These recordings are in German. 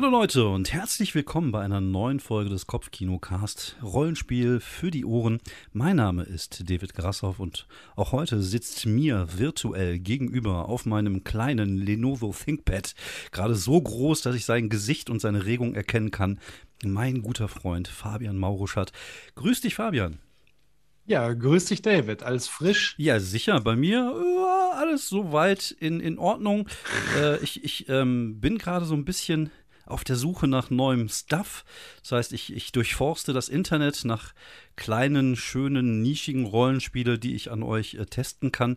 Hallo Leute und herzlich willkommen bei einer neuen Folge des Kopfkino-Cast Rollenspiel für die Ohren. Mein Name ist David Grassoff und auch heute sitzt mir virtuell gegenüber auf meinem kleinen Lenovo ThinkPad, gerade so groß, dass ich sein Gesicht und seine Regung erkennen kann, mein guter Freund Fabian Mauruschat. Grüß dich, Fabian. Ja, grüß dich, David. Alles frisch? Ja, sicher. Bei mir äh, alles soweit in, in Ordnung. äh, ich ich ähm, bin gerade so ein bisschen auf der Suche nach neuem Stuff. Das heißt, ich, ich durchforste das Internet nach kleinen, schönen, nischigen Rollenspiele, die ich an euch äh, testen kann.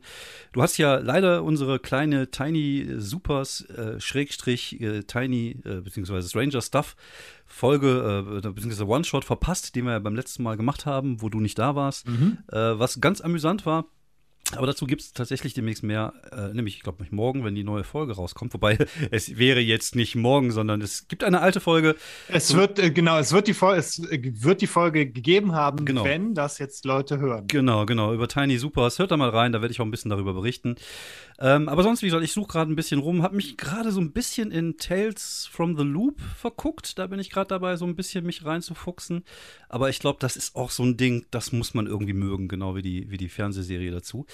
Du hast ja leider unsere kleine Tiny Supers, äh, Schrägstrich, äh, Tiny, äh, beziehungsweise Stranger Stuff Folge, äh, beziehungsweise One-Shot verpasst, den wir ja beim letzten Mal gemacht haben, wo du nicht da warst. Mhm. Äh, was ganz amüsant war, aber dazu gibt es tatsächlich demnächst mehr, äh, nämlich, ich glaube, morgen, wenn die neue Folge rauskommt. Wobei es wäre jetzt nicht morgen, sondern es gibt eine alte Folge. Es wird, äh, genau, es wird, die es wird die Folge gegeben haben, genau. wenn das jetzt Leute hören. Genau, genau, über Tiny Supers. Hört da mal rein, da werde ich auch ein bisschen darüber berichten. Ähm, aber sonst, wie gesagt, ich suche gerade ein bisschen rum, habe mich gerade so ein bisschen in Tales from the Loop verguckt. Da bin ich gerade dabei, so ein bisschen mich reinzufuchsen. Aber ich glaube, das ist auch so ein Ding, das muss man irgendwie mögen, genau wie die, wie die Fernsehserie dazu.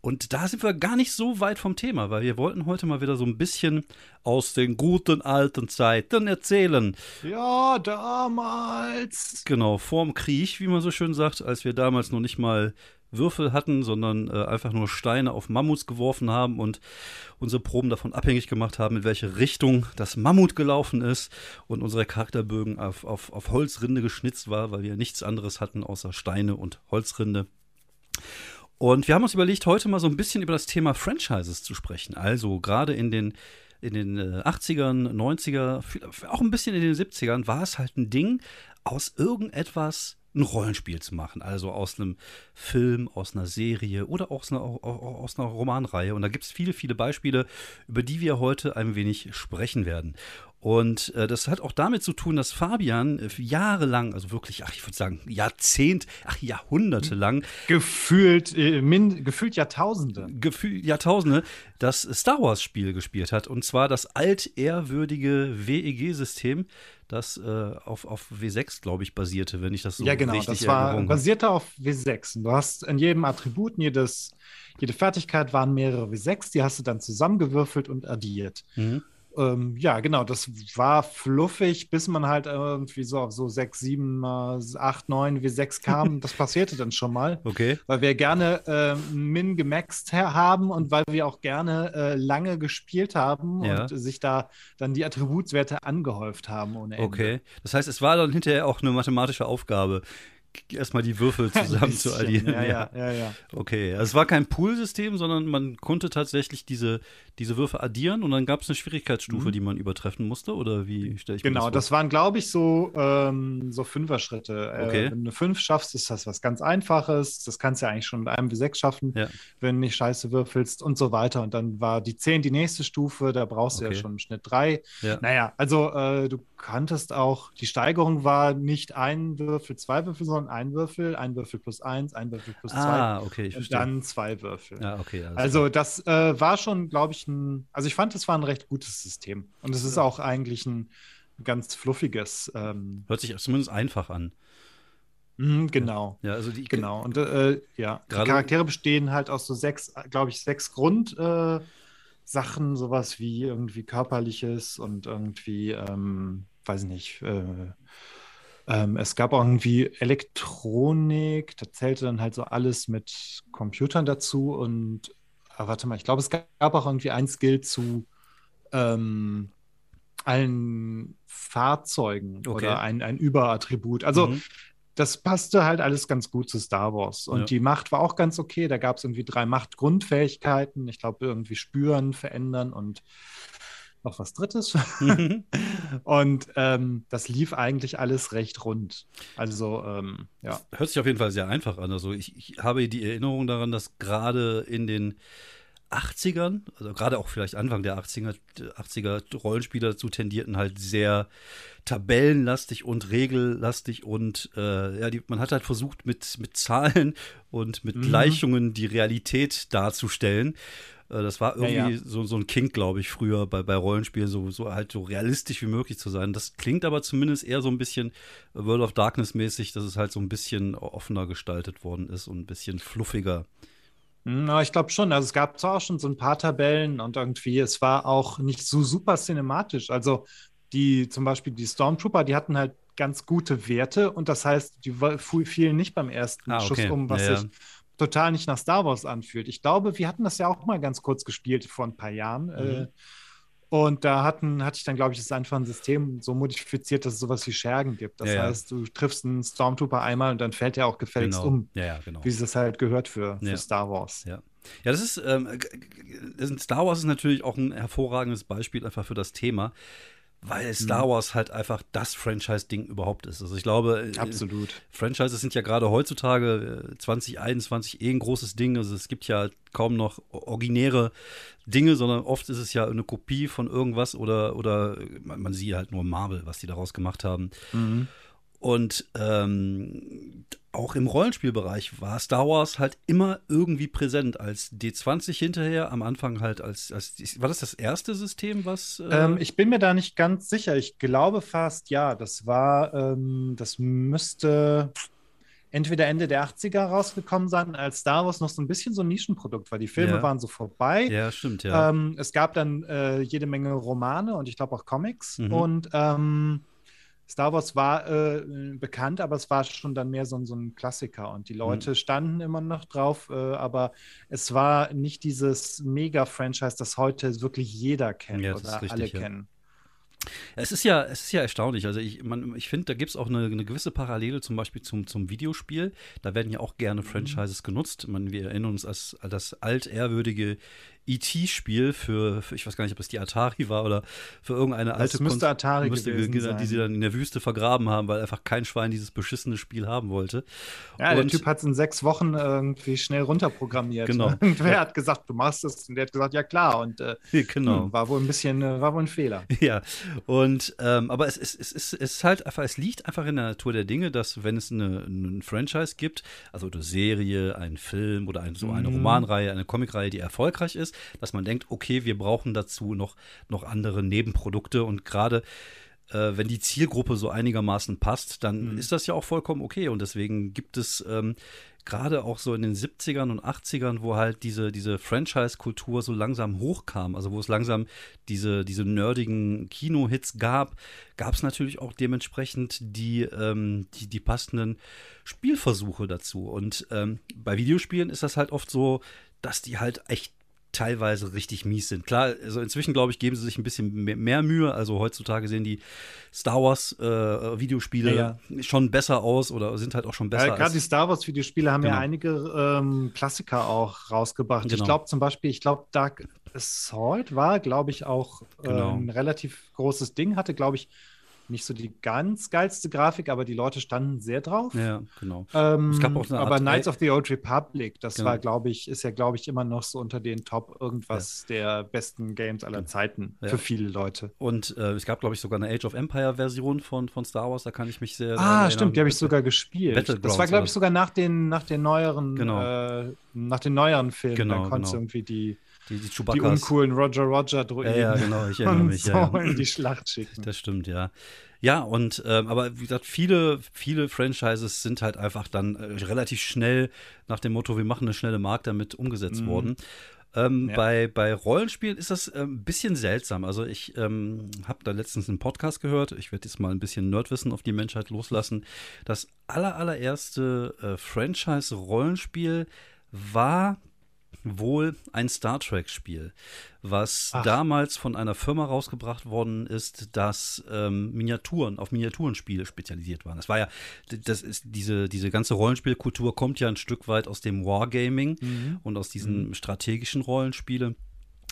Und da sind wir gar nicht so weit vom Thema, weil wir wollten heute mal wieder so ein bisschen aus den guten alten Zeiten erzählen. Ja, damals. Genau, vorm Krieg, wie man so schön sagt, als wir damals noch nicht mal Würfel hatten, sondern äh, einfach nur Steine auf Mammuts geworfen haben und unsere Proben davon abhängig gemacht haben, in welche Richtung das Mammut gelaufen ist und unsere Charakterbögen auf, auf, auf Holzrinde geschnitzt war, weil wir nichts anderes hatten außer Steine und Holzrinde. Und wir haben uns überlegt, heute mal so ein bisschen über das Thema Franchises zu sprechen. Also gerade in den in den 80ern, äh, 90er, auch ein bisschen in den 70ern war es halt ein Ding, aus irgendetwas ein Rollenspiel zu machen. Also aus einem Film, aus einer Serie oder aus einer, aus einer Romanreihe. Und da gibt es viele, viele Beispiele, über die wir heute ein wenig sprechen werden. Und äh, das hat auch damit zu tun, dass Fabian äh, jahrelang, also wirklich, ach, ich würde sagen, Jahrzehnt, ach, Jahrhunderte lang. Gefühlt, äh, min, gefühlt Jahrtausende. Gefühlt Jahrtausende, das Star Wars-Spiel gespielt hat. Und zwar das altehrwürdige WEG-System, das äh, auf, auf W6, glaube ich, basierte, wenn ich das so ja, genau, richtig das war basierte auf W6. Du hast in jedem Attribut, jedes, jede Fertigkeit waren mehrere W6, die hast du dann zusammengewürfelt und addiert. Mhm ähm, ja, genau, das war fluffig, bis man halt irgendwie so auf so 6, 7, 8, 9 wie 6 kam. Das passierte dann schon mal. Okay. Weil wir gerne äh, Min gemaxt haben und weil wir auch gerne äh, lange gespielt haben ja. und sich da dann die Attributswerte angehäuft haben ohne Ende. Okay. Das heißt, es war dann hinterher auch eine mathematische Aufgabe, erstmal die Würfel zusammen zu addieren. Ja, ja, ja, ja. Okay, also es war kein Pool-System, sondern man konnte tatsächlich diese, diese Würfel addieren und dann gab es eine Schwierigkeitsstufe, mhm. die man übertreffen musste, oder wie stelle ich genau, mir das? Genau, das waren, glaube ich, so, ähm, so Fünfer-Schritte. Äh, okay. Äh, wenn du fünf schaffst, ist das was ganz Einfaches. Das kannst du ja eigentlich schon mit einem wie sechs schaffen, ja. wenn du nicht scheiße würfelst und so weiter. Und dann war die zehn die nächste Stufe, da brauchst okay. du ja schon im Schnitt drei. Ja. Naja, also äh, du kanntest auch, die Steigerung war nicht ein Würfel, zwei Würfel, sondern ein Würfel, ein Würfel plus eins, ein Würfel plus zwei. Ah, okay, ich und dann zwei Würfel. Ja, okay. Also, also das äh, war schon, glaube ich, ein, also ich fand, es war ein recht gutes System. Und es ist auch eigentlich ein ganz fluffiges. Ähm, Hört sich zumindest einfach an. Mhm, genau. Ja, also die, genau. Und äh, ja, die Charaktere bestehen halt aus so sechs, glaube ich, sechs Grundsachen, äh, sowas wie irgendwie körperliches und irgendwie, ähm, weiß nicht, äh, ähm, es gab auch irgendwie Elektronik, da zählte dann halt so alles mit Computern dazu und ah, warte mal, ich glaube, es gab auch irgendwie ein Skill zu ähm, allen Fahrzeugen okay. oder ein, ein Überattribut. Also mhm. das passte halt alles ganz gut zu Star Wars. Und ja. die Macht war auch ganz okay. Da gab es irgendwie drei Machtgrundfähigkeiten. Ich glaube, irgendwie spüren, verändern und noch was Drittes. Mhm. und ähm, das lief eigentlich alles recht rund. Also, ähm, ja. Hört sich auf jeden Fall sehr einfach an. Also, ich, ich habe die Erinnerung daran, dass gerade in den 80ern, also gerade auch vielleicht Anfang der 80er, 80er Rollenspieler dazu tendierten, halt sehr tabellenlastig und regellastig und äh, ja, die, man hat halt versucht, mit, mit Zahlen und mit mhm. Gleichungen die Realität darzustellen. Äh, das war irgendwie ja, ja. So, so ein Kink, glaube ich, früher bei, bei Rollenspielen, so, so halt so realistisch wie möglich zu sein. Das klingt aber zumindest eher so ein bisschen World of Darkness mäßig, dass es halt so ein bisschen offener gestaltet worden ist und ein bisschen fluffiger. Na, ich glaube schon. Also es gab zwar auch schon so ein paar Tabellen und irgendwie, es war auch nicht so super cinematisch. Also die zum Beispiel die Stormtrooper, die hatten halt ganz gute Werte und das heißt, die fielen nicht beim ersten ah, okay. Schuss um, was ja, sich total nicht nach Star Wars anfühlt. Ich glaube, wir hatten das ja auch mal ganz kurz gespielt vor ein paar Jahren. Mhm. Äh, und da hatten, hatte ich dann, glaube ich, das einfach ein System so modifiziert, dass es sowas wie Schergen gibt. Das ja, heißt, du triffst einen Stormtrooper einmal und dann fällt er auch gefälligst genau. um. Ja, genau. Wie es das halt gehört für, für Star Wars. Ja. Ja, das ist, ähm, Star Wars ist natürlich auch ein hervorragendes Beispiel einfach für das Thema weil Star mhm. Wars halt einfach das Franchise-Ding überhaupt ist. Also ich glaube, äh, absolut. Franchises sind ja gerade heutzutage 2021 äh, eh ein großes Ding. Also es gibt ja kaum noch originäre Dinge, sondern oft ist es ja eine Kopie von irgendwas oder, oder man, man sieht halt nur Marvel, was die daraus gemacht haben. Mhm. Und ähm, auch im Rollenspielbereich war Star Wars halt immer irgendwie präsent als D20 hinterher, am Anfang halt als, als war das das erste System, was? Äh ähm, ich bin mir da nicht ganz sicher. Ich glaube fast ja. Das war, ähm, das müsste entweder Ende der 80er rausgekommen sein, als Star Wars noch so ein bisschen so ein Nischenprodukt war. Die Filme ja. waren so vorbei. Ja, stimmt, ja. Ähm, es gab dann äh, jede Menge Romane und ich glaube auch Comics mhm. und ähm, Star Wars war äh, bekannt, aber es war schon dann mehr so, so ein Klassiker und die mhm. Leute mhm. standen immer noch drauf, äh, aber es war nicht dieses Mega-Franchise, das heute wirklich jeder kennt ja, oder richtig, alle ja. kennen. Es ist ja, es ist ja erstaunlich. Also ich, ich finde, da gibt es auch eine, eine, gewisse Parallele zum Beispiel zum, zum Videospiel. Da werden ja auch gerne mhm. Franchises genutzt. Man, wir erinnern uns als, als das altehrwürdige E.T.-Spiel für, für, ich weiß gar nicht, ob es die Atari war oder für irgendeine alte das müsste Atari müsste, gewesen sein. die sie dann in der Wüste vergraben haben, weil einfach kein Schwein dieses beschissene Spiel haben wollte. Ja, und der Typ hat es in sechs Wochen irgendwie schnell runterprogrammiert. Genau. Irgendwer ja. hat gesagt, du machst es und der hat gesagt, ja klar und äh, genau. Hm, war wohl ein bisschen, äh, war wohl ein Fehler. Ja, und ähm, aber es, es, es, es, es ist halt einfach, es liegt einfach in der Natur der Dinge, dass wenn es eine, ein Franchise gibt, also eine Serie, einen Film oder ein, so eine mhm. Romanreihe, eine Comicreihe, die erfolgreich ist, dass man denkt, okay, wir brauchen dazu noch, noch andere Nebenprodukte und gerade äh, wenn die Zielgruppe so einigermaßen passt, dann mhm. ist das ja auch vollkommen okay und deswegen gibt es ähm, gerade auch so in den 70ern und 80ern, wo halt diese, diese Franchise-Kultur so langsam hochkam, also wo es langsam diese, diese nerdigen Kino-Hits gab, gab es natürlich auch dementsprechend die, ähm, die, die passenden Spielversuche dazu. Und ähm, bei Videospielen ist das halt oft so, dass die halt echt teilweise richtig mies sind. Klar, also inzwischen, glaube ich, geben sie sich ein bisschen mehr, mehr, Mühe. Also heutzutage sehen die Star Wars äh, Videospiele ja, ja. schon besser aus oder sind halt auch schon besser. Ja, Gerade die Star Wars Videospiele haben genau. ja einige ähm, Klassiker auch rausgebracht. Genau. Ich glaube zum Beispiel, ich glaube, Dark Assault war, glaube ich, auch äh, genau. ein relativ großes Ding, hatte, glaube ich, nicht so die ganz geilste Grafik, aber die Leute standen sehr drauf. Ja, genau. Ähm, es gab auch eine Art aber Knights of the Old Republic, das genau. war, glaube ich, ist ja, glaube ich, immer noch so unter den Top irgendwas ja. der besten Games aller Zeiten ja. für viele Leute. Und äh, es gab, glaube ich, sogar eine Age of Empire Version von, von Star Wars, da kann ich mich sehr. Ah, stimmt, die habe ich sogar gespielt. Das war, glaube ich, sogar nach den, nach den neueren, genau. äh, nach den neueren Filmen. Genau, da konntest genau. irgendwie die die, die, die uncoolen Roger Roger Druiden. Ja, ja, genau, ich erinnere mich. So ja, in die Schlacht schicken. Das stimmt, ja. Ja, und ähm, aber wie gesagt, viele, viele Franchises sind halt einfach dann äh, relativ schnell nach dem Motto, wir machen eine schnelle Markt damit umgesetzt mhm. worden. Ähm, ja. bei, bei Rollenspielen ist das äh, ein bisschen seltsam. Also ich ähm, habe da letztens einen Podcast gehört. Ich werde jetzt mal ein bisschen Nerdwissen auf die Menschheit loslassen. Das aller, allererste äh, Franchise-Rollenspiel war wohl ein Star Trek-Spiel, was Ach. damals von einer Firma rausgebracht worden ist, das ähm, Miniaturen auf Miniaturenspiele spezialisiert waren. Das war ja, das ist diese, diese ganze Rollenspielkultur kommt ja ein Stück weit aus dem Wargaming mhm. und aus diesen mhm. strategischen Rollenspielen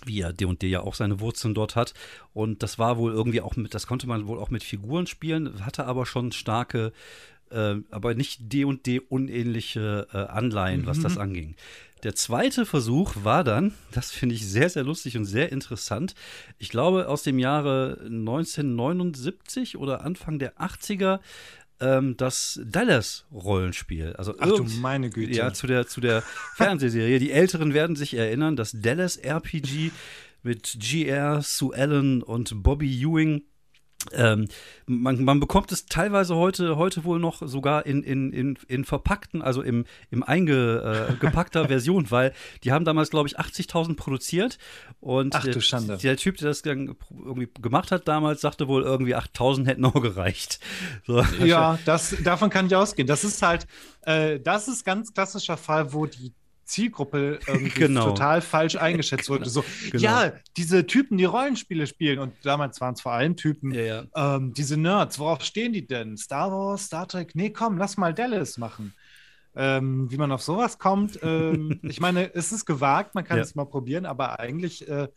wie ja D&D ja auch seine Wurzeln dort hat. Und das war wohl irgendwie auch mit, das konnte man wohl auch mit Figuren spielen, hatte aber schon starke, äh, aber nicht D&D unähnliche äh, Anleihen, mhm. was das anging. Der zweite Versuch war dann, das finde ich sehr, sehr lustig und sehr interessant, ich glaube aus dem Jahre 1979 oder Anfang der 80er, ähm, das Dallas-Rollenspiel. Also Ach du meine Güte. Ja, zu der, zu der Fernsehserie. Die Älteren werden sich erinnern, das Dallas-RPG mit GR, Sue Allen und Bobby Ewing ähm, man, man, bekommt es teilweise heute, heute wohl noch sogar in, in, in, in verpackten, also im, im eingepackter äh, Version, weil die haben damals, glaube ich, 80.000 produziert und Ach, der, der, Typ, der das irgendwie gemacht hat damals, sagte wohl irgendwie 8.000 hätten noch gereicht. So. Ja, das, davon kann ich ausgehen. Das ist halt, äh, das ist ganz klassischer Fall, wo die Zielgruppe genau. total falsch eingeschätzt wurde. So, genau. ja, diese Typen, die Rollenspiele spielen, und damals waren es vor allem Typen, ja, ja. Ähm, diese Nerds, worauf stehen die denn? Star Wars, Star Trek? Nee, komm, lass mal Dallas machen. Ähm, wie man auf sowas kommt, ähm, ich meine, es ist gewagt, man kann ja. es mal probieren, aber eigentlich äh,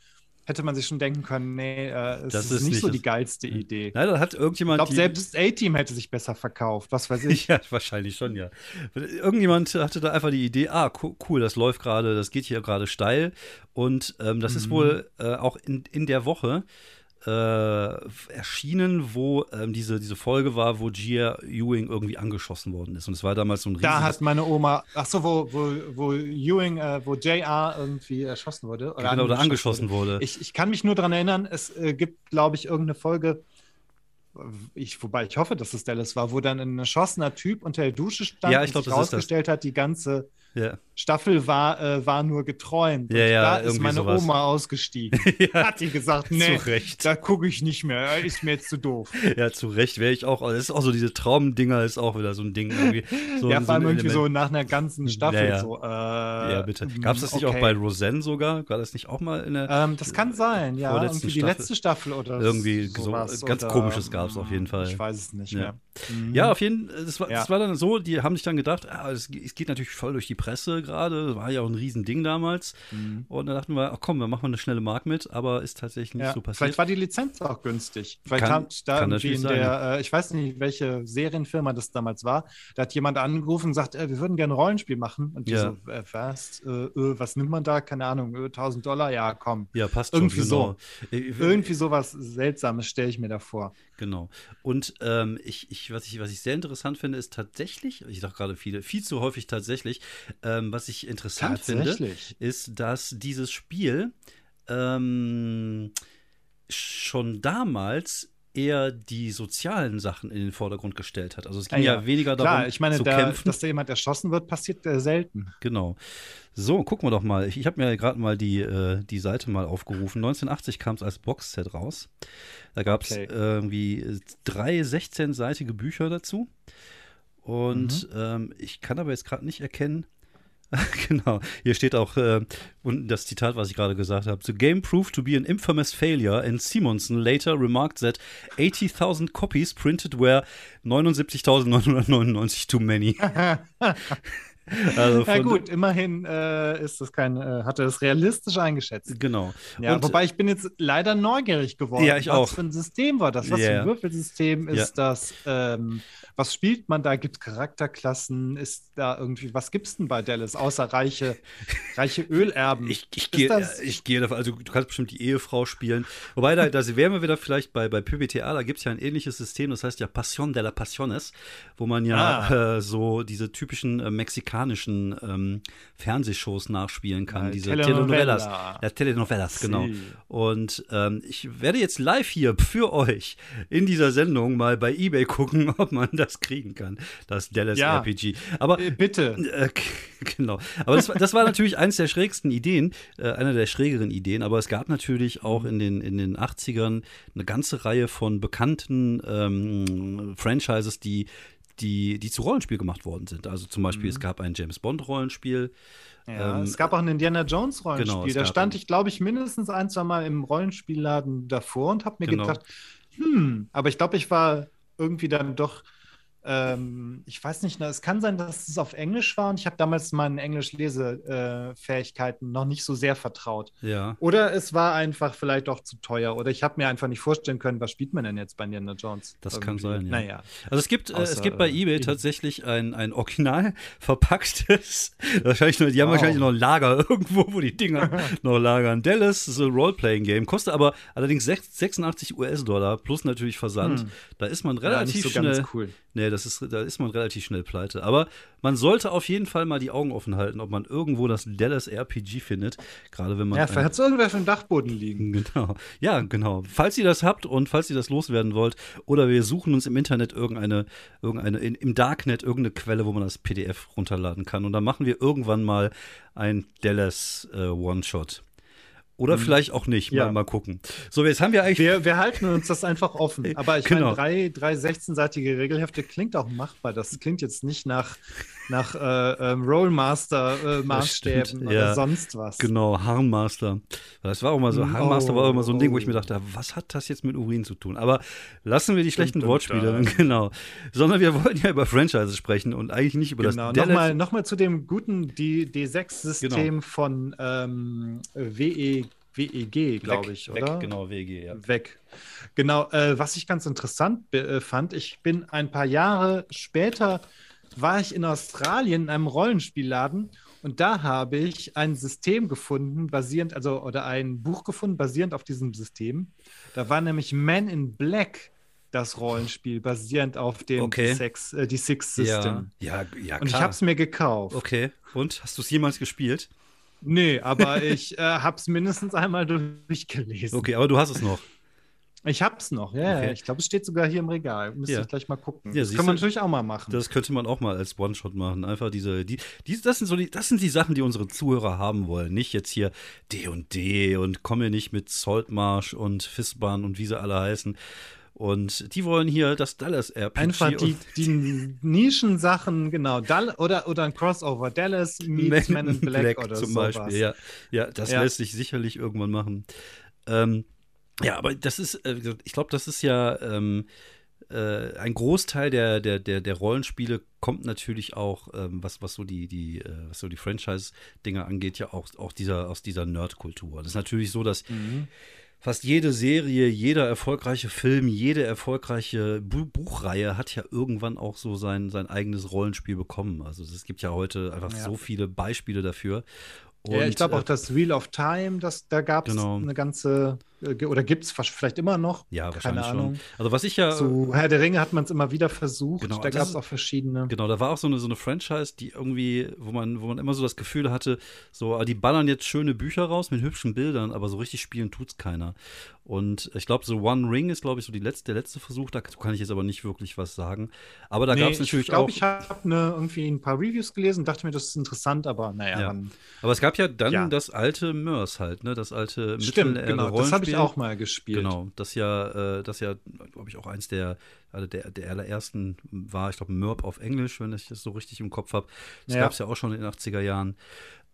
hätte man sich schon denken können, nee, äh, es das ist, ist nicht so die geilste Idee. Nein, da hat irgendjemand. Ich glaube, selbst das A-Team hätte sich besser verkauft, was weiß ich. ja, wahrscheinlich schon, ja. Irgendjemand hatte da einfach die Idee, ah, cool, das läuft gerade, das geht hier gerade steil. Und ähm, das mhm. ist wohl äh, auch in, in der Woche erschienen, wo ähm, diese, diese Folge war, wo Gia Ewing irgendwie angeschossen worden ist. Und es war damals so ein riesiges... Da hat meine Oma, ach so, wo, wo, wo Ewing, äh, wo JR irgendwie erschossen wurde. Oder genau, oder angeschossen wurde. wurde. Ich, ich kann mich nur daran erinnern, es äh, gibt, glaube ich, irgendeine Folge, ich, wobei ich hoffe, dass es Dallas war, wo dann ein erschossener Typ unter der Dusche stand ja, ich glaub, und sich rausgestellt hat, die ganze ja. Staffel war, äh, war nur geträumt. Ja, ja, da ist meine sowas. Oma ausgestiegen. hat die gesagt, nee, zu Recht. da gucke ich nicht mehr, ist mir jetzt zu doof. Ja, zu Recht wäre ich auch. Das ist auch so, diese Traumdinger ist auch wieder so ein Ding. Irgendwie. So, ja, vor allem so irgendwie so nach einer ganzen Staffel. Ja, so, äh, ja bitte. Gab es das nicht okay. auch bei Roseanne sogar? War das nicht auch mal in der. Ähm, das kann sein, ja. Irgendwie die letzte Staffel oder Irgendwie so. Ganz oder, komisches gab es auf jeden Fall. Ich weiß es nicht mehr. Mhm. Ja, auf jeden Fall. Das war, das war dann so, die haben sich dann gedacht, ah, es, es geht natürlich voll durch die Presse gerade war ja auch ein Riesending damals. Mhm. Und da dachten wir, ach komm, wir machen eine schnelle Mark mit, aber ist tatsächlich nicht ja, so passiert. Vielleicht war die Lizenz auch günstig. Vielleicht kann, hat da irgendwie in der, äh, ich weiß nicht, welche Serienfirma das damals war, da hat jemand angerufen und gesagt, äh, wir würden gerne ein Rollenspiel machen. Und die ja. so, äh, was? Äh, äh, was nimmt man da? Keine Ahnung, 1000 äh, Dollar? Ja, komm. Ja, passt Irgendwie schon, genau. so. Irgendwie sowas Seltsames stelle ich mir da vor. Genau. Und ähm, ich, ich, was, ich, was ich sehr interessant finde, ist tatsächlich, ich sage gerade viele, viel zu häufig tatsächlich, ähm, was ich interessant finde, ist, dass dieses Spiel ähm, schon damals eher die sozialen Sachen in den Vordergrund gestellt hat. Also es ging ja, ja, ja weniger darum, Klar, ich meine, zu da, kämpfen. dass da jemand erschossen wird, passiert äh, selten. Genau. So, gucken wir doch mal. Ich, ich habe mir gerade mal die, äh, die Seite mal aufgerufen. 1980 kam es als Boxset raus. Da gab es okay. irgendwie drei 16-seitige Bücher dazu. Und mhm. ähm, ich kann aber jetzt gerade nicht erkennen, genau, hier steht auch äh, und das Zitat, was ich gerade gesagt habe. The game proved to be an infamous failure and Simonson later remarked that 80.000 copies printed were 79.999 too many. Also ja gut, immerhin äh, ist das kein, äh, hat er das realistisch eingeschätzt. Genau. Ja, und, wobei ich bin jetzt leider neugierig geworden. Ja, ich was auch. Für ein System war das? Was yeah. für ein Würfelsystem ist ja. das? Ähm, was spielt man da? Gibt es Charakterklassen? Ist da irgendwie, was gibt es denn bei Dallas, außer reiche, reiche Ölerben? Ich, ich gehe ich gehe davon, also du kannst bestimmt die Ehefrau spielen. Wobei, da, da wären wir wieder vielleicht bei, bei PBTA, da gibt es ja ein ähnliches System, das heißt ja Passion de la Passiones, wo man ja ah. äh, so diese typischen äh, mexikanischen ähm, Fernsehshows nachspielen kann, ja, diese Telenovelas. Ja, Telenovelas, genau. Und ähm, ich werde jetzt live hier für euch in dieser Sendung mal bei Ebay gucken, ob man das kriegen kann, das Dallas ja, RPG. Aber äh, bitte. Äh, genau. Aber das, das war natürlich eines der schrägsten Ideen, äh, einer der schrägeren Ideen. Aber es gab natürlich auch in den, in den 80ern eine ganze Reihe von bekannten ähm, Franchises, die die, die zu Rollenspiel gemacht worden sind. Also zum Beispiel, mhm. es gab ein James Bond-Rollenspiel. Ja, ähm, es gab auch ein Indiana Jones Rollenspiel. Genau, da stand ich, glaube ich, mindestens ein, zwei Mal im Rollenspielladen davor und habe mir genau. gedacht, hm, aber ich glaube, ich war irgendwie dann doch ähm, ich weiß nicht, es kann sein, dass es auf Englisch war und ich habe damals meinen Englisch-Lesefähigkeiten noch nicht so sehr vertraut. Ja. Oder es war einfach vielleicht auch zu teuer oder ich habe mir einfach nicht vorstellen können, was spielt man denn jetzt bei Indiana Jones? Das irgendwie. kann sein, ja. Naja. Also es gibt, äh, es gibt bei eBay tatsächlich ein, ein original verpacktes, wahrscheinlich die haben wow. wahrscheinlich noch ein Lager irgendwo, wo die Dinger noch lagern. Dallas The Role-Playing Game, kostet aber allerdings 86 US-Dollar plus natürlich Versand. Hm. Da ist man relativ ja, so schnell. Ganz cool. Nee, das ist, da ist man relativ schnell pleite. Aber man sollte auf jeden Fall mal die Augen offen halten, ob man irgendwo das Dallas RPG findet. Gerade wenn man. Ja, vielleicht hat es irgendwer auf dem Dachboden liegen. Genau. Ja, genau. Falls ihr das habt und falls ihr das loswerden wollt, oder wir suchen uns im Internet irgendeine, irgendeine, in, im Darknet irgendeine Quelle, wo man das PDF runterladen kann. Und dann machen wir irgendwann mal ein Dallas äh, One-Shot. Oder mhm. vielleicht auch nicht. Ja. Mal, mal gucken. So, jetzt haben wir eigentlich. Wir, wir halten uns das einfach offen. Aber ich genau. meine, drei, drei 16-seitige Regelhefte klingt auch machbar. Das klingt jetzt nicht nach, nach äh, ähm, Rollmaster-Maßstäben äh, oder ja. sonst was. Genau, Harnmaster. Das war auch mal so, oh, Harnmaster war auch immer so ein Ding, wo ich mir dachte, was hat das jetzt mit Urin zu tun? Aber lassen wir die schlechten dum, Wortspiele, genau. Sondern wir wollten ja über Franchises sprechen und eigentlich nicht über genau. das Nochmal noch mal zu dem guten D6-System genau. von ähm, WE WEG, glaube ich, oder? Weg, genau, WEG, ja. Weg. Genau, äh, was ich ganz interessant äh, fand, ich bin ein paar Jahre später, war ich in Australien in einem Rollenspielladen und da habe ich ein System gefunden, basierend, also, oder ein Buch gefunden, basierend auf diesem System. Da war nämlich Man in Black das Rollenspiel, basierend auf dem okay. Six, äh, die Six System. Ja, ja, ja klar. Und ich habe es mir gekauft. Okay, und? Hast du es jemals gespielt? Nee, aber ich äh, habe es mindestens einmal durchgelesen. Okay, aber du hast es noch. Ich hab's noch, ja. Okay. Ich glaube, es steht sogar hier im Regal. Müsste ja. ich gleich mal gucken. Ja, das kann man natürlich auch mal machen. Das könnte man auch mal als One-Shot machen. Einfach diese, die, die, das sind so die, das sind die Sachen, die unsere Zuhörer haben wollen. Nicht jetzt hier D und D und komme nicht mit Saltmarsh und Fistbahn und wie sie alle heißen. Und die wollen hier das Dallas RPG. Einfach die, die Nischensachen, genau. Dall oder, oder ein Crossover. Dallas meets Men in Black, Black oder zum sowas. Beispiel. Ja, ja das ja. lässt sich sicherlich irgendwann machen. Ähm, ja, aber das ist, äh, ich glaube, das ist ja ähm, äh, ein Großteil der, der, der, der Rollenspiele kommt natürlich auch, ähm, was, was so die, die, äh, was so die Franchise-Dinge angeht, ja auch, auch dieser, aus dieser Nerd-Kultur. Das ist natürlich so, dass mhm fast jede Serie, jeder erfolgreiche Film, jede erfolgreiche Bu Buchreihe hat ja irgendwann auch so sein, sein eigenes Rollenspiel bekommen. Also es gibt ja heute einfach ja. so viele Beispiele dafür. Und, ja, ich glaube auch äh, das Wheel of Time, das, da gab es genau. eine ganze oder gibt es vielleicht immer noch? Ja, Keine Ahnung. Schon. Also was ich ja. Zu Herr der Ringe hat man es immer wieder versucht. Genau, da gab es auch verschiedene. Genau, da war auch so eine, so eine Franchise, die irgendwie, wo man, wo man immer so das Gefühl hatte, so, ah, die ballern jetzt schöne Bücher raus mit hübschen Bildern, aber so richtig spielen tut es keiner. Und ich glaube, so One Ring ist, glaube ich, so die letzte, der letzte Versuch. Da kann ich jetzt aber nicht wirklich was sagen. Aber da nee, gab es natürlich ich glaub, auch. Ich glaube, ich habe ne, irgendwie ein paar Reviews gelesen, dachte mir, das ist interessant, aber naja. Ja. Dann, aber es gab ja dann ja. das alte Mörs halt, ne? Das alte Stimmt, genau, das habe ich auch mal gespielt. Genau, das ja, äh, das ja, glaube ich, auch eins der, also der, der allerersten war, ich glaube, Mörb auf Englisch, wenn ich das so richtig im Kopf habe. Das ja. gab es ja auch schon in den 80er Jahren.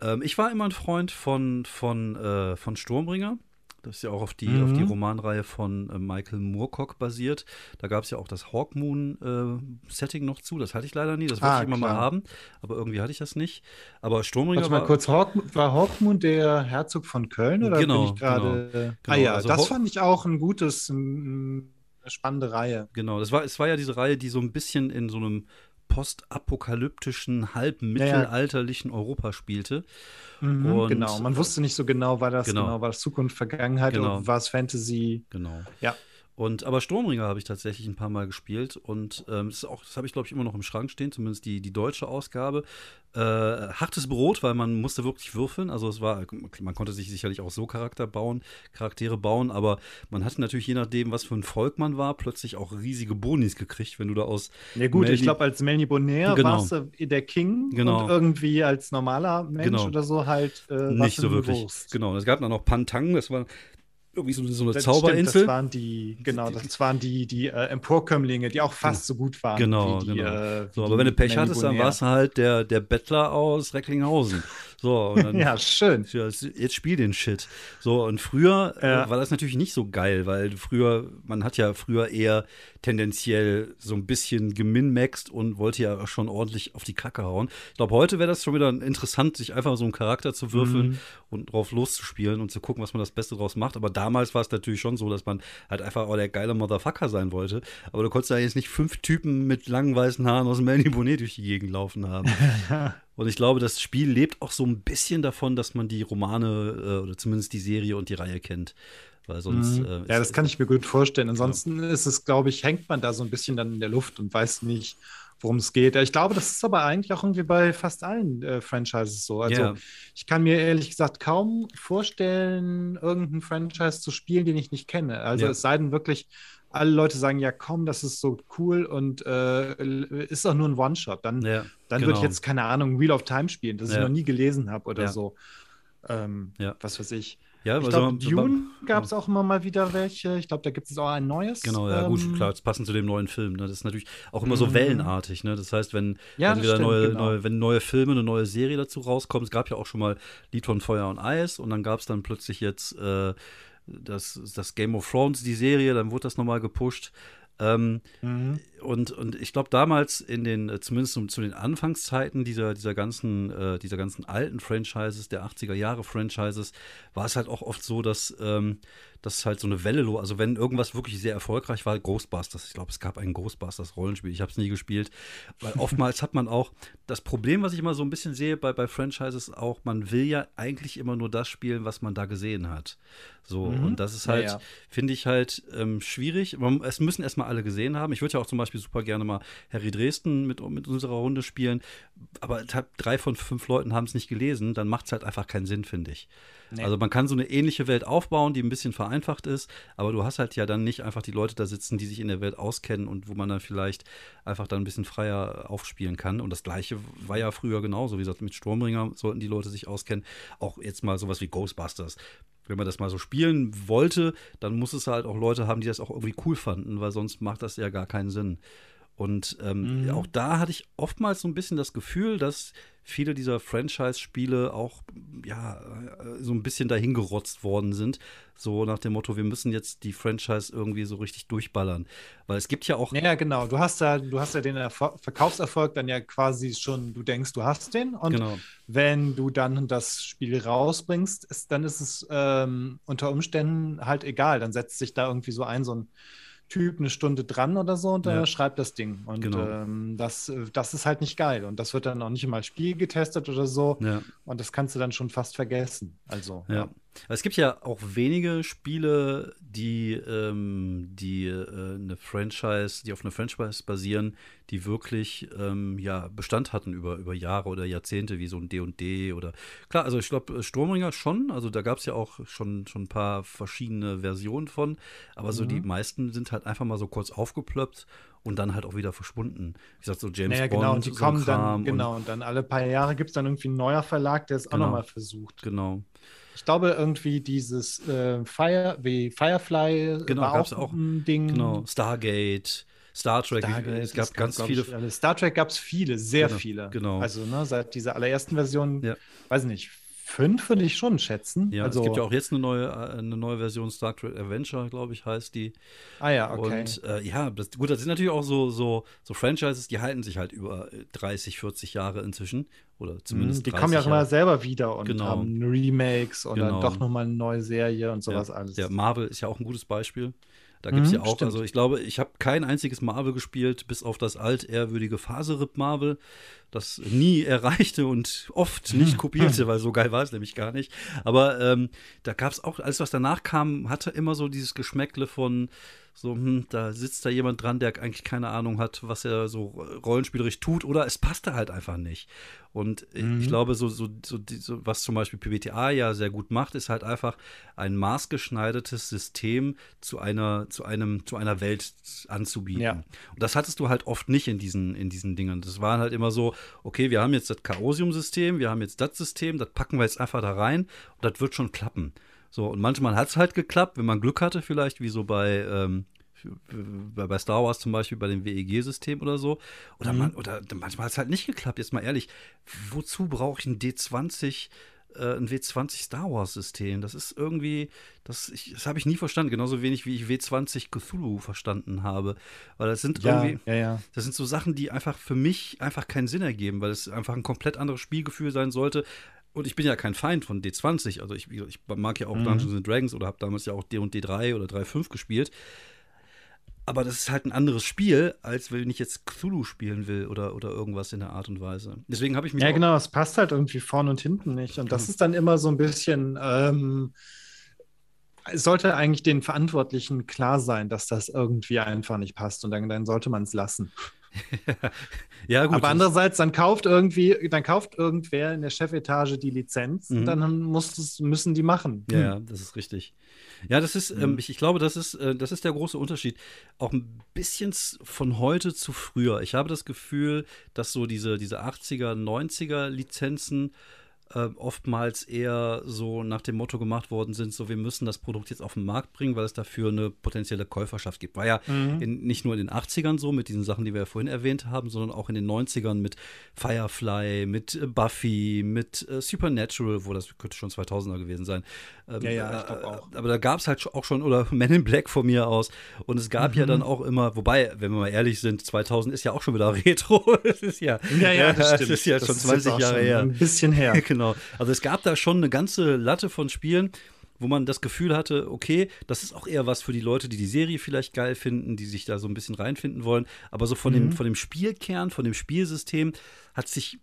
Ähm, ich war immer ein Freund von, von, äh, von Sturmbringer. Das ist ja auch auf die, mhm. auf die Romanreihe von äh, Michael Moorcock basiert. Da gab es ja auch das Hawkmoon-Setting äh, noch zu. Das hatte ich leider nie. Das wollte ah, ich immer klar. mal haben. Aber irgendwie hatte ich das nicht. Aber Sturmringer Warte mal war, kurz, Hawk, war Hawkmoon der Herzog von Köln? Oder genau, bin ich gerade. Genau, ah genau. ja, also das fand ich auch ein gutes, eine spannende Reihe. Genau, das war, es war ja diese Reihe, die so ein bisschen in so einem postapokalyptischen, halbmittelalterlichen ja, ja. Europa spielte. Mhm, und, genau, man wusste nicht so genau, war das genau, genau war das Zukunft, Vergangenheit genau. oder war es Fantasy? Genau. Ja. Und aber Sturmringer habe ich tatsächlich ein paar Mal gespielt und ähm, das, das habe ich glaube ich immer noch im Schrank stehen, zumindest die, die deutsche Ausgabe. Äh, hartes Brot, weil man musste wirklich würfeln. Also es war, man konnte sich sicherlich auch so Charakter bauen, Charaktere bauen, aber man hatte natürlich je nachdem, was für ein Volk man war, plötzlich auch riesige Bonis gekriegt, wenn du da aus. Ja gut, Melni ich glaube als Melnibonaire genau. warst du der King genau. und irgendwie als normaler Mensch genau. oder so halt äh, nicht so wirklich. Wurst. Genau, es gab dann noch Pantang, das war irgendwie so, so eine das Zauberinsel. Stimmt, das waren die, genau, das waren die, die äh, Emporkömmlinge, die auch fast so gut waren. Genau, die, genau. Äh, so, aber wenn du Pech hattest, dann warst du halt der, der Bettler aus Recklinghausen. So, dann, ja, schön. Jetzt spiel den Shit. So, und früher äh, ja. äh, war das natürlich nicht so geil, weil früher, man hat ja früher eher tendenziell so ein bisschen geminmaxt und wollte ja schon ordentlich auf die Kacke hauen. Ich glaube, heute wäre das schon wieder interessant, sich einfach so einen Charakter zu würfeln mhm. und drauf loszuspielen und zu gucken, was man das Beste draus macht. Aber damals war es natürlich schon so, dass man halt einfach auch der geile Motherfucker sein wollte. Aber du konntest ja jetzt nicht fünf Typen mit langen weißen Haaren aus dem Melanie Bonnet durch die Gegend laufen haben. Und ich glaube, das Spiel lebt auch so ein bisschen davon, dass man die Romane äh, oder zumindest die Serie und die Reihe kennt. Weil sonst. Mhm. Äh, ja, das kann ich mir gut vorstellen. Ansonsten ja. ist es, glaube ich, hängt man da so ein bisschen dann in der Luft und weiß nicht, worum es geht. Ich glaube, das ist aber eigentlich auch irgendwie bei fast allen äh, Franchises so. Also yeah. ich kann mir ehrlich gesagt kaum vorstellen, irgendein Franchise zu spielen, den ich nicht kenne. Also yeah. es sei denn wirklich, alle Leute sagen, ja komm, das ist so cool und äh, ist doch nur ein One-Shot. Dann, ja, dann genau. würde ich jetzt, keine Ahnung, Wheel of Time spielen, das ja. ich noch nie gelesen habe oder ja. so. Ähm, was weiß ich. Ja, ich glaube, so, Dune gab es auch immer mal wieder welche. Ich glaube, da gibt es auch ein neues. Genau, ja, ähm, gut, klar, das passend zu dem neuen Film. Ne? Das ist natürlich auch immer so mhm. wellenartig. Ne? Das heißt, wenn, ja, wenn wieder stimmt, neue, genau. neue, wenn neue Filme, eine neue Serie dazu rauskommt, es gab ja auch schon mal Lied von Feuer und Eis und dann gab es dann plötzlich jetzt äh, das, das Game of Thrones, die Serie, dann wurde das nochmal gepusht. Ähm, mhm. und, und ich glaube, damals in den, äh, zumindest zu den Anfangszeiten dieser, dieser, ganzen, äh, dieser ganzen alten Franchises, der 80er Jahre Franchises, war es halt auch oft so, dass ähm, das ist halt so eine Welle, also wenn irgendwas wirklich sehr erfolgreich war, Ghostbusters. Ich glaube, es gab ein Ghostbusters-Rollenspiel. Ich habe es nie gespielt, weil oftmals hat man auch das Problem, was ich immer so ein bisschen sehe bei, bei Franchises auch, man will ja eigentlich immer nur das spielen, was man da gesehen hat. So, mhm. und das ist halt, ja, ja. finde ich halt ähm, schwierig. Man, es müssen erstmal alle gesehen haben. Ich würde ja auch zum Beispiel super gerne mal Harry Dresden mit, mit unserer Runde spielen, aber drei von fünf Leuten haben es nicht gelesen, dann macht es halt einfach keinen Sinn, finde ich. Nee. Also man kann so eine ähnliche Welt aufbauen, die ein bisschen vereinfacht ist, aber du hast halt ja dann nicht einfach die Leute da sitzen, die sich in der Welt auskennen und wo man dann vielleicht einfach dann ein bisschen freier aufspielen kann. Und das gleiche war ja früher genauso. Wie gesagt, mit Sturmringer sollten die Leute sich auskennen. Auch jetzt mal sowas wie Ghostbusters wenn man das mal so spielen wollte, dann muss es halt auch Leute haben, die das auch irgendwie cool fanden, weil sonst macht das ja gar keinen Sinn. Und ähm, mhm. auch da hatte ich oftmals so ein bisschen das Gefühl, dass viele dieser Franchise-Spiele auch ja so ein bisschen dahingerotzt worden sind. So nach dem Motto, wir müssen jetzt die Franchise irgendwie so richtig durchballern. Weil es gibt ja auch. Ja, genau. Du hast ja, du hast ja den Erfolg, Verkaufserfolg dann ja quasi schon, du denkst, du hast den. Und genau. wenn du dann das Spiel rausbringst, ist, dann ist es ähm, unter Umständen halt egal. Dann setzt sich da irgendwie so ein, so ein Typ eine Stunde dran oder so und ja. schreibt das Ding. Und genau. ähm, das, das ist halt nicht geil. Und das wird dann auch nicht mal Spiel getestet oder so. Ja. Und das kannst du dann schon fast vergessen. Also, ja. Es gibt ja auch wenige Spiele, die, ähm, die äh, eine Franchise, die auf einer Franchise basieren, die wirklich ähm, ja, Bestand hatten über, über Jahre oder Jahrzehnte, wie so ein D&D oder klar, also ich glaube Sturmringer schon, also da gab es ja auch schon, schon ein paar verschiedene Versionen von, aber mhm. so die mhm. meisten sind halt einfach mal so kurz aufgeplöppt und dann halt auch wieder verschwunden. Wie gesagt, so James naja, genau, Bond. Und die kommen so dann, genau, und, und dann alle paar Jahre gibt es dann irgendwie ein neuer Verlag, der es genau, auch nochmal versucht. Genau. Ich glaube, irgendwie dieses äh, Fire, wie Firefly genau, war auch, auch ein Ding. Genau, Stargate. Star Trek, Stargate, es gab ganz viele. Ich, Star Trek gab es viele, sehr genau, viele. Genau. Also ne, seit dieser allerersten Version, ja. weiß nicht, fünf würde ich schon schätzen. Ja, also, es gibt ja auch jetzt eine neue, äh, eine neue Version Star Trek Adventure, glaube ich, heißt die. Ah ja, okay. Und äh, ja, das, gut, das sind natürlich auch so, so, so Franchises, die halten sich halt über 30, 40 Jahre inzwischen. Oder zumindest. Die kommen ja auch immer selber wieder und genau. haben Remakes oder genau. doch nochmal eine neue Serie und sowas ja. alles. Ja, Marvel ist ja auch ein gutes Beispiel. Da gibt es mhm, ja auch, stimmt. also ich glaube, ich habe kein einziges Marvel gespielt, bis auf das altehrwürdige Faserip Marvel, das nie erreichte und oft nicht kopierte, weil so geil war es nämlich gar nicht. Aber ähm, da gab es auch, alles was danach kam, hatte immer so dieses Geschmäckle von, so, hm, da sitzt da jemand dran, der eigentlich keine Ahnung hat, was er so rollenspielerisch tut, oder es passte halt einfach nicht. Und mhm. ich glaube, so, so, so, so, was zum Beispiel PBTA ja sehr gut macht, ist halt einfach ein maßgeschneidertes System zu einer, zu einem, zu einer Welt anzubieten. Ja. Und das hattest du halt oft nicht in diesen, in diesen Dingen. Das waren halt immer so, okay, wir haben jetzt das Chaosium-System, wir haben jetzt das System, das packen wir jetzt einfach da rein und das wird schon klappen. So, und manchmal hat es halt geklappt, wenn man Glück hatte, vielleicht, wie so bei, ähm, bei Star Wars zum Beispiel, bei dem WEG-System oder so. Oder, mhm. man, oder manchmal hat es halt nicht geklappt. Jetzt mal ehrlich, wozu brauche ich ein D20, äh, ein W20 Star Wars-System? Das ist irgendwie, das, das habe ich nie verstanden, genauso wenig wie ich W20 Cthulhu verstanden habe. Weil das sind ja, irgendwie, ja, ja. das sind so Sachen, die einfach für mich einfach keinen Sinn ergeben, weil es einfach ein komplett anderes Spielgefühl sein sollte, und ich bin ja kein Feind von D20, also ich, ich mag ja auch mhm. Dungeons and Dragons oder habe damals ja auch D und D3 oder 3.5 gespielt. Aber das ist halt ein anderes Spiel, als wenn ich jetzt Cthulhu spielen will oder, oder irgendwas in der Art und Weise. Deswegen habe ich mich. Ja, genau, es passt halt irgendwie vorne und hinten nicht. Und das ist dann immer so ein bisschen, ähm, es sollte eigentlich den Verantwortlichen klar sein, dass das irgendwie einfach nicht passt und dann, dann sollte man es lassen. ja, gut. Aber andererseits, dann kauft irgendwie, dann kauft irgendwer in der Chefetage die Lizenz mhm. und dann muss es, müssen die machen. Ja, ja, das ist richtig. Ja, das ist, ähm, mhm. ähm, ich, ich, glaube, das ist, äh, das ist der große Unterschied. Auch ein bisschen von heute zu früher. Ich habe das Gefühl, dass so diese, diese 80er, 90er Lizenzen äh, oftmals eher so nach dem Motto gemacht worden sind, so wir müssen das Produkt jetzt auf den Markt bringen, weil es dafür eine potenzielle Käuferschaft gibt. War ja mhm. in, nicht nur in den 80ern so mit diesen Sachen, die wir ja vorhin erwähnt haben, sondern auch in den 90ern mit Firefly, mit äh, Buffy, mit äh, Supernatural, wo das könnte schon 2000er gewesen sein. Ähm, ja, ja, ich glaube auch. Aber da gab es halt auch schon, oder Men in Black von mir aus. Und es gab mhm. ja dann auch immer, wobei, wenn wir mal ehrlich sind, 2000 ist ja auch schon wieder Retro. es ist ja, ja, ja, das, das ist ja das schon 20 Jahre her. Ein bisschen her. genau. Also es gab da schon eine ganze Latte von Spielen, wo man das Gefühl hatte, okay, das ist auch eher was für die Leute, die die Serie vielleicht geil finden, die sich da so ein bisschen reinfinden wollen. Aber so von, mhm. dem, von dem Spielkern, von dem Spielsystem hat sich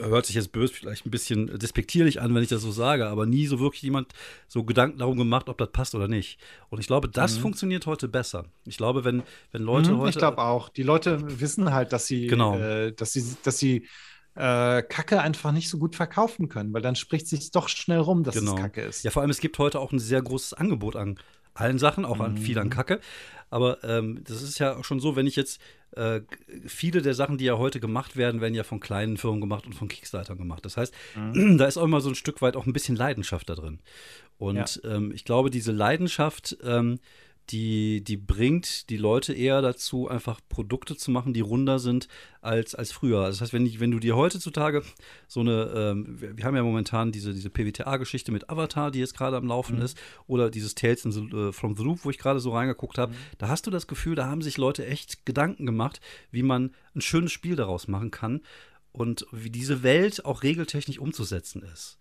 hört sich jetzt böse vielleicht ein bisschen despektierlich an, wenn ich das so sage, aber nie so wirklich jemand so Gedanken darum gemacht, ob das passt oder nicht. Und ich glaube, das mhm. funktioniert heute besser. Ich glaube, wenn, wenn Leute mhm, heute. Ich glaube auch. Die Leute wissen halt, dass sie, genau. äh, dass sie, dass sie äh, Kacke einfach nicht so gut verkaufen können, weil dann spricht sich doch schnell rum, dass genau. es Kacke ist. Ja, vor allem es gibt heute auch ein sehr großes Angebot an allen Sachen, auch an mhm. viel an Kacke. Aber ähm, das ist ja auch schon so, wenn ich jetzt äh, viele der Sachen, die ja heute gemacht werden, werden ja von kleinen Firmen gemacht und von Kickstarter gemacht. Das heißt, mhm. da ist auch immer so ein Stück weit auch ein bisschen Leidenschaft da drin. Und ja. ähm, ich glaube, diese Leidenschaft ähm, die, die bringt die Leute eher dazu, einfach Produkte zu machen, die runder sind als, als früher. Das heißt, wenn, ich, wenn du dir heutzutage so eine, ähm, wir haben ja momentan diese, diese PWTA-Geschichte mit Avatar, die jetzt gerade am Laufen mhm. ist, oder dieses Tales the, uh, from the Loop, wo ich gerade so reingeguckt habe, mhm. da hast du das Gefühl, da haben sich Leute echt Gedanken gemacht, wie man ein schönes Spiel daraus machen kann und wie diese Welt auch regeltechnisch umzusetzen ist.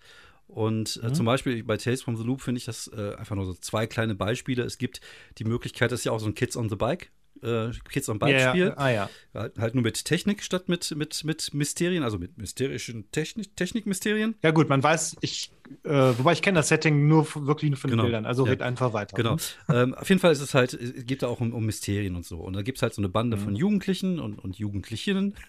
Und äh, mhm. zum Beispiel bei Tales from the Loop finde ich das äh, einfach nur so zwei kleine Beispiele. Es gibt die Möglichkeit, das ist ja auch so ein Kids on the Bike äh, Kids on Bike Spiel. Ja, ah, ja. Halt, halt, nur mit Technik statt mit, mit, mit Mysterien, also mit mysterischen Technik, Technikmysterien. Ja, gut, man weiß, ich, äh, wobei ich kenne das Setting nur wirklich nur von den genau. Bildern, also ja. red einfach weiter. Genau. ähm, auf jeden Fall ist es halt, es geht da auch um, um Mysterien und so. Und da gibt es halt so eine Bande mhm. von Jugendlichen und, und Jugendlichen.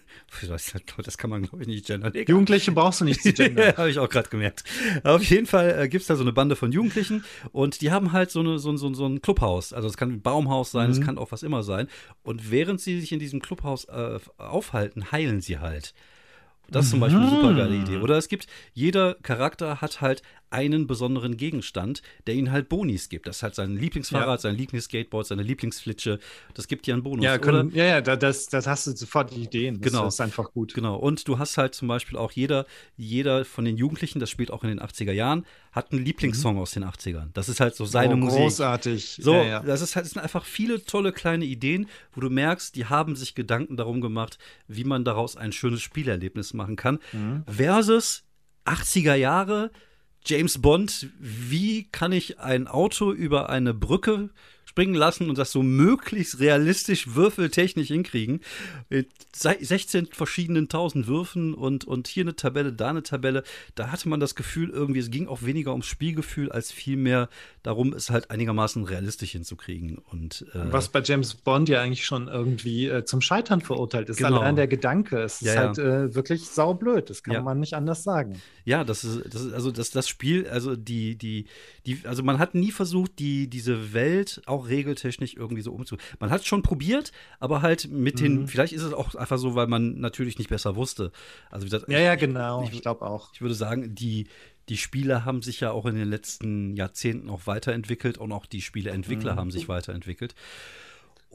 Das kann man, glaube ich, nicht gendern. Jugendliche brauchst du nicht zu gendern. Habe ich auch gerade gemerkt. Auf jeden Fall äh, gibt es da so eine Bande von Jugendlichen und die haben halt so, eine, so, so, so ein Clubhaus. Also es kann ein Baumhaus sein, es mhm. kann auch was immer sein. Und während sie sich in diesem Clubhaus äh, aufhalten, heilen sie halt. Das ist zum Beispiel eine super geile Idee. Oder es gibt, jeder Charakter hat halt einen besonderen Gegenstand, der ihnen halt Bonis gibt. Das ist halt sein Lieblingsfahrrad, ja. sein Lieblingsskateboard, seine Lieblingsflitsche. Das gibt dir einen Bonus. Ja, können, ja, ja das, das hast du sofort die Ideen. Das genau. ist einfach gut. Genau. Und du hast halt zum Beispiel auch jeder, jeder von den Jugendlichen, das spielt auch in den 80er Jahren, hat einen Lieblingssong mhm. aus den 80ern. Das ist halt so seine oh, Musik. Großartig. So, ja, ja. das ist halt, das sind einfach viele tolle kleine Ideen, wo du merkst, die haben sich Gedanken darum gemacht, wie man daraus ein schönes Spielerlebnis machen kann. Mhm. Versus 80er Jahre, James Bond, wie kann ich ein Auto über eine Brücke springen lassen und das so möglichst realistisch würfeltechnisch hinkriegen. Mit 16 verschiedenen tausend Würfen und, und hier eine Tabelle, da eine Tabelle. Da hatte man das Gefühl, irgendwie, es ging auch weniger ums Spielgefühl, als vielmehr darum, es halt einigermaßen realistisch hinzukriegen. Und, äh, Was bei James Bond ja eigentlich schon irgendwie äh, zum Scheitern verurteilt ist. Genau. Allein der Gedanke. Es ist ja, halt äh, wirklich saublöd. Das kann ja. man nicht anders sagen. Ja, das ist, das ist also das, das Spiel, also die, die, die, also man hat nie versucht, die, diese Welt auch regeltechnisch irgendwie so umzu. Man hat es schon probiert, aber halt mit den, mhm. vielleicht ist es auch einfach so, weil man natürlich nicht besser wusste. Also wie gesagt, ja, ja, genau. Ich, ich glaube auch. Ich würde sagen, die, die Spiele haben sich ja auch in den letzten Jahrzehnten auch weiterentwickelt und auch die Spieleentwickler mhm. haben sich weiterentwickelt.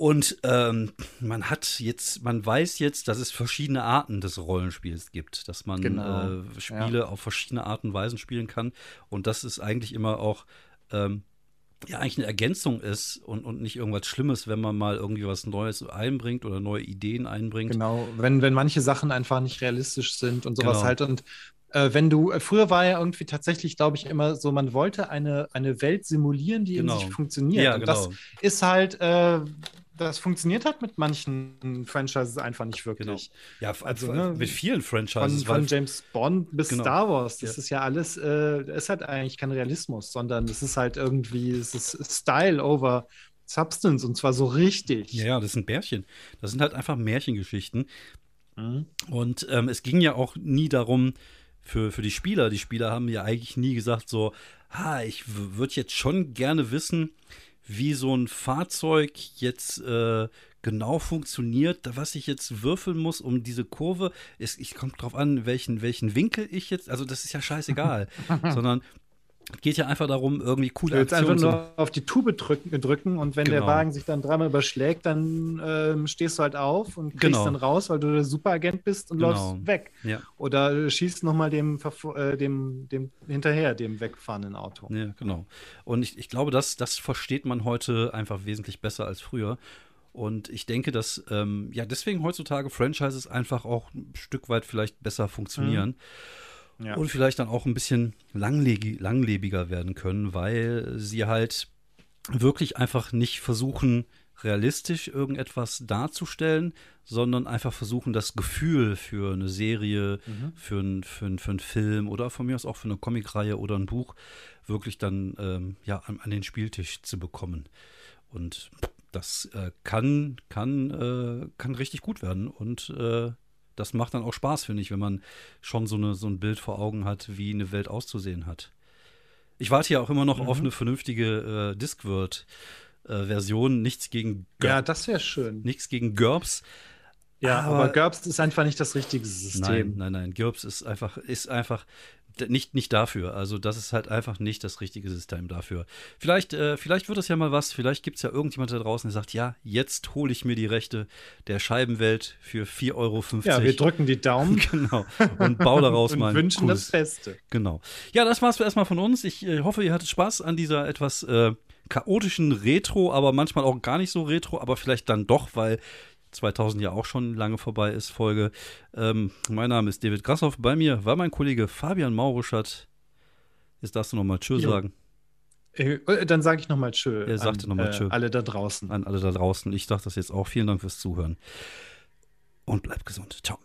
Und ähm, man hat jetzt, man weiß jetzt, dass es verschiedene Arten des Rollenspiels gibt, dass man genau. äh, Spiele ja. auf verschiedene Arten und Weisen spielen kann. Und das ist eigentlich immer auch ähm, ja eigentlich eine Ergänzung ist und, und nicht irgendwas Schlimmes, wenn man mal irgendwie was Neues einbringt oder neue Ideen einbringt. Genau, wenn, wenn manche Sachen einfach nicht realistisch sind und sowas genau. halt. Und äh, wenn du, äh, früher war ja irgendwie tatsächlich, glaube ich, immer so, man wollte eine, eine Welt simulieren, die genau. in sich funktioniert. Ja, und genau. das ist halt, äh, das funktioniert halt mit manchen Franchises einfach nicht wirklich. Genau. Ja, also ne, mit vielen Franchises. Von, von James Bond bis genau. Star Wars. Das ja. ist ja alles, äh, ist halt eigentlich kein Realismus, sondern es ist halt irgendwie, es ist Style over Substance und zwar so richtig. Ja, ja, das sind Märchen. Das sind halt einfach Märchengeschichten. Mhm. Und ähm, es ging ja auch nie darum, für, für die Spieler. Die Spieler haben ja eigentlich nie gesagt, so, ha, ich würde jetzt schon gerne wissen, wie so ein Fahrzeug jetzt äh, genau funktioniert, was ich jetzt würfeln muss, um diese Kurve. Es, ich kommt drauf an, welchen, welchen Winkel ich jetzt, also das ist ja scheißegal, sondern geht ja einfach darum, irgendwie coole du Aktionen einfach nur auf die Tube drücken, drücken und wenn genau. der Wagen sich dann dreimal überschlägt, dann ähm, stehst du halt auf und kriegst genau. dann raus, weil du der Superagent bist und genau. läufst weg. Ja. Oder schießt nochmal dem, äh, dem, dem hinterher, dem wegfahrenden Auto. Ja, genau. Und ich, ich glaube, das, das versteht man heute einfach wesentlich besser als früher. Und ich denke, dass ähm, ja deswegen heutzutage Franchises einfach auch ein Stück weit vielleicht besser funktionieren. Mhm. Ja. Und vielleicht dann auch ein bisschen langlebiger werden können, weil sie halt wirklich einfach nicht versuchen, realistisch irgendetwas darzustellen, sondern einfach versuchen, das Gefühl für eine Serie, mhm. für, ein, für, ein, für einen Film oder von mir aus auch für eine Comicreihe oder ein Buch wirklich dann ähm, ja, an, an, den Spieltisch zu bekommen. Und das äh, kann, kann, äh, kann richtig gut werden. Und äh, das macht dann auch Spaß, finde ich, wenn man schon so, eine, so ein Bild vor Augen hat, wie eine Welt auszusehen hat. Ich warte ja auch immer noch mhm. auf eine vernünftige äh, Discworld-Version. Äh, nichts gegen GURPS. Ja, das wäre schön. Nichts gegen GURPS. Ja, aber, aber GURPS ist einfach nicht das richtige System. Nein, nein, nein. GURPS ist einfach, ist einfach nicht, nicht dafür. Also, das ist halt einfach nicht das richtige System dafür. Vielleicht, äh, vielleicht wird das ja mal was. Vielleicht gibt es ja irgendjemand da draußen, der sagt: Ja, jetzt hole ich mir die Rechte der Scheibenwelt für 4,50 Euro. Ja, wir drücken die Daumen. genau. Und baue daraus mal ein wünschen cooles, das Beste. Genau. Ja, das war's erstmal von uns. Ich äh, hoffe, ihr hattet Spaß an dieser etwas. Äh, chaotischen Retro, aber manchmal auch gar nicht so Retro, aber vielleicht dann doch, weil 2000 ja auch schon lange vorbei ist, Folge. Ähm, mein Name ist David Grassoff. Bei mir war mein Kollege Fabian Maurischat. Jetzt darfst du nochmal Tschö jo. sagen. Äh, dann sage ich nochmal Tschö. Er sagte nochmal Tschö. Äh, alle da draußen. An alle da draußen. Ich sage das jetzt auch. Vielen Dank fürs Zuhören. Und bleibt gesund. Ciao.